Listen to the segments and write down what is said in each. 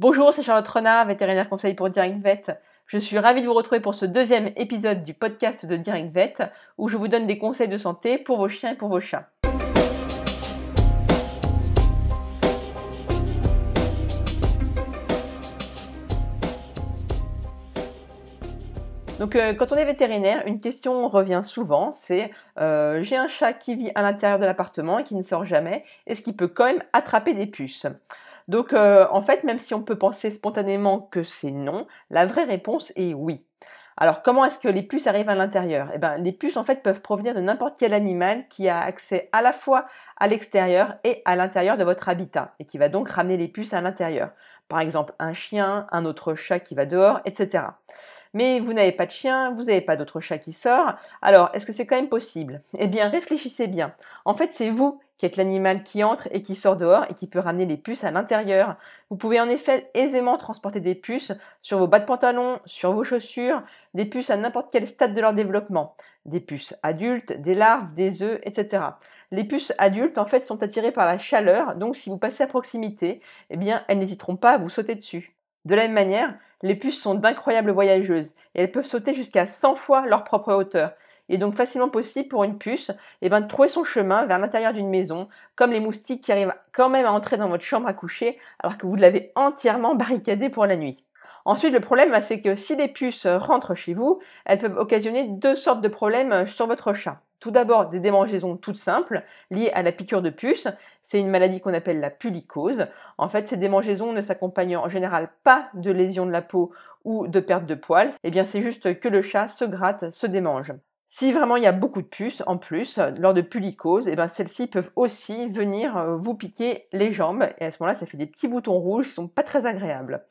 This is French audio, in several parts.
Bonjour, c'est Charlotte Renard, vétérinaire conseil pour Direct Vet. Je suis ravie de vous retrouver pour ce deuxième épisode du podcast de Direct Vet où je vous donne des conseils de santé pour vos chiens et pour vos chats. Donc euh, quand on est vétérinaire, une question revient souvent, c'est euh, j'ai un chat qui vit à l'intérieur de l'appartement et qui ne sort jamais, est-ce qu'il peut quand même attraper des puces? Donc euh, en fait, même si on peut penser spontanément que c'est non, la vraie réponse est oui. Alors comment est-ce que les puces arrivent à l'intérieur? Eh bien les puces en fait peuvent provenir de n'importe quel animal qui a accès à la fois à l'extérieur et à l'intérieur de votre habitat et qui va donc ramener les puces à l'intérieur. Par exemple un chien, un autre chat qui va dehors, etc mais vous n'avez pas de chien, vous n'avez pas d'autre chat qui sort. Alors, est-ce que c'est quand même possible? Eh bien, réfléchissez bien. En fait, c'est vous qui êtes l'animal qui entre et qui sort dehors et qui peut ramener les puces à l'intérieur. Vous pouvez en effet aisément transporter des puces sur vos bas de pantalon, sur vos chaussures, des puces à n'importe quel stade de leur développement. Des puces adultes, des larves, des œufs, etc. Les puces adultes, en fait, sont attirées par la chaleur, donc si vous passez à proximité, eh bien, elles n'hésiteront pas à vous sauter dessus. De la même manière, les puces sont d'incroyables voyageuses et elles peuvent sauter jusqu'à 100 fois leur propre hauteur. Il est donc facilement possible pour une puce eh ben, de trouver son chemin vers l'intérieur d'une maison, comme les moustiques qui arrivent quand même à entrer dans votre chambre à coucher alors que vous l'avez entièrement barricadée pour la nuit. Ensuite, le problème, bah, c'est que si les puces rentrent chez vous, elles peuvent occasionner deux sortes de problèmes sur votre chat. Tout d'abord, des démangeaisons toutes simples liées à la piqûre de puce. C'est une maladie qu'on appelle la pulicose. En fait, ces démangeaisons ne s'accompagnent en général pas de lésions de la peau ou de perte de poils. Eh bien, c'est juste que le chat se gratte, se démange. Si vraiment il y a beaucoup de puces en plus, lors de pulicose, eh bien celles-ci peuvent aussi venir euh, vous piquer les jambes et à ce moment-là, ça fait des petits boutons rouges qui sont pas très agréables.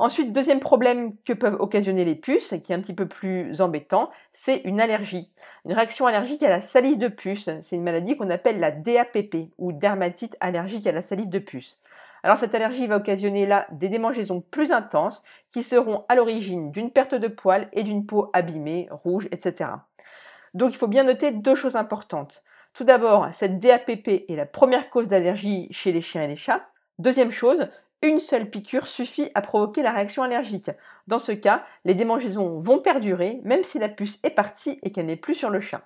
Ensuite, deuxième problème que peuvent occasionner les puces, qui est un petit peu plus embêtant, c'est une allergie. Une réaction allergique à la salive de puce. C'est une maladie qu'on appelle la DAPP ou dermatite allergique à la salive de puce. Alors cette allergie va occasionner là des démangeaisons plus intenses qui seront à l'origine d'une perte de poils et d'une peau abîmée, rouge, etc. Donc il faut bien noter deux choses importantes. Tout d'abord, cette DAPP est la première cause d'allergie chez les chiens et les chats. Deuxième chose, une seule piqûre suffit à provoquer la réaction allergique. Dans ce cas, les démangeaisons vont perdurer même si la puce est partie et qu'elle n'est plus sur le chat.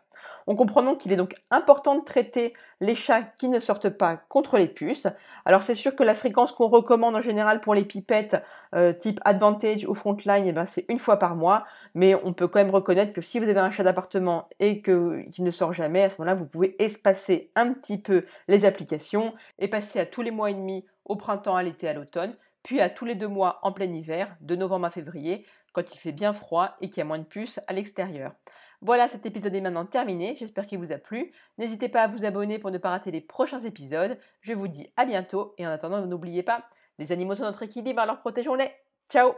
On comprend donc qu'il est donc important de traiter les chats qui ne sortent pas contre les puces. Alors c'est sûr que la fréquence qu'on recommande en général pour les pipettes euh, type Advantage ou Frontline, eh ben, c'est une fois par mois, mais on peut quand même reconnaître que si vous avez un chat d'appartement et qu'il ne sort jamais, à ce moment-là, vous pouvez espacer un petit peu les applications et passer à tous les mois et demi au printemps, à l'été, à l'automne, puis à tous les deux mois en plein hiver, de novembre à février, quand il fait bien froid et qu'il y a moins de puces à l'extérieur. Voilà, cet épisode est maintenant terminé, j'espère qu'il vous a plu. N'hésitez pas à vous abonner pour ne pas rater les prochains épisodes. Je vous dis à bientôt et en attendant, n'oubliez pas, les animaux sont notre équilibre, alors protégeons-les. Ciao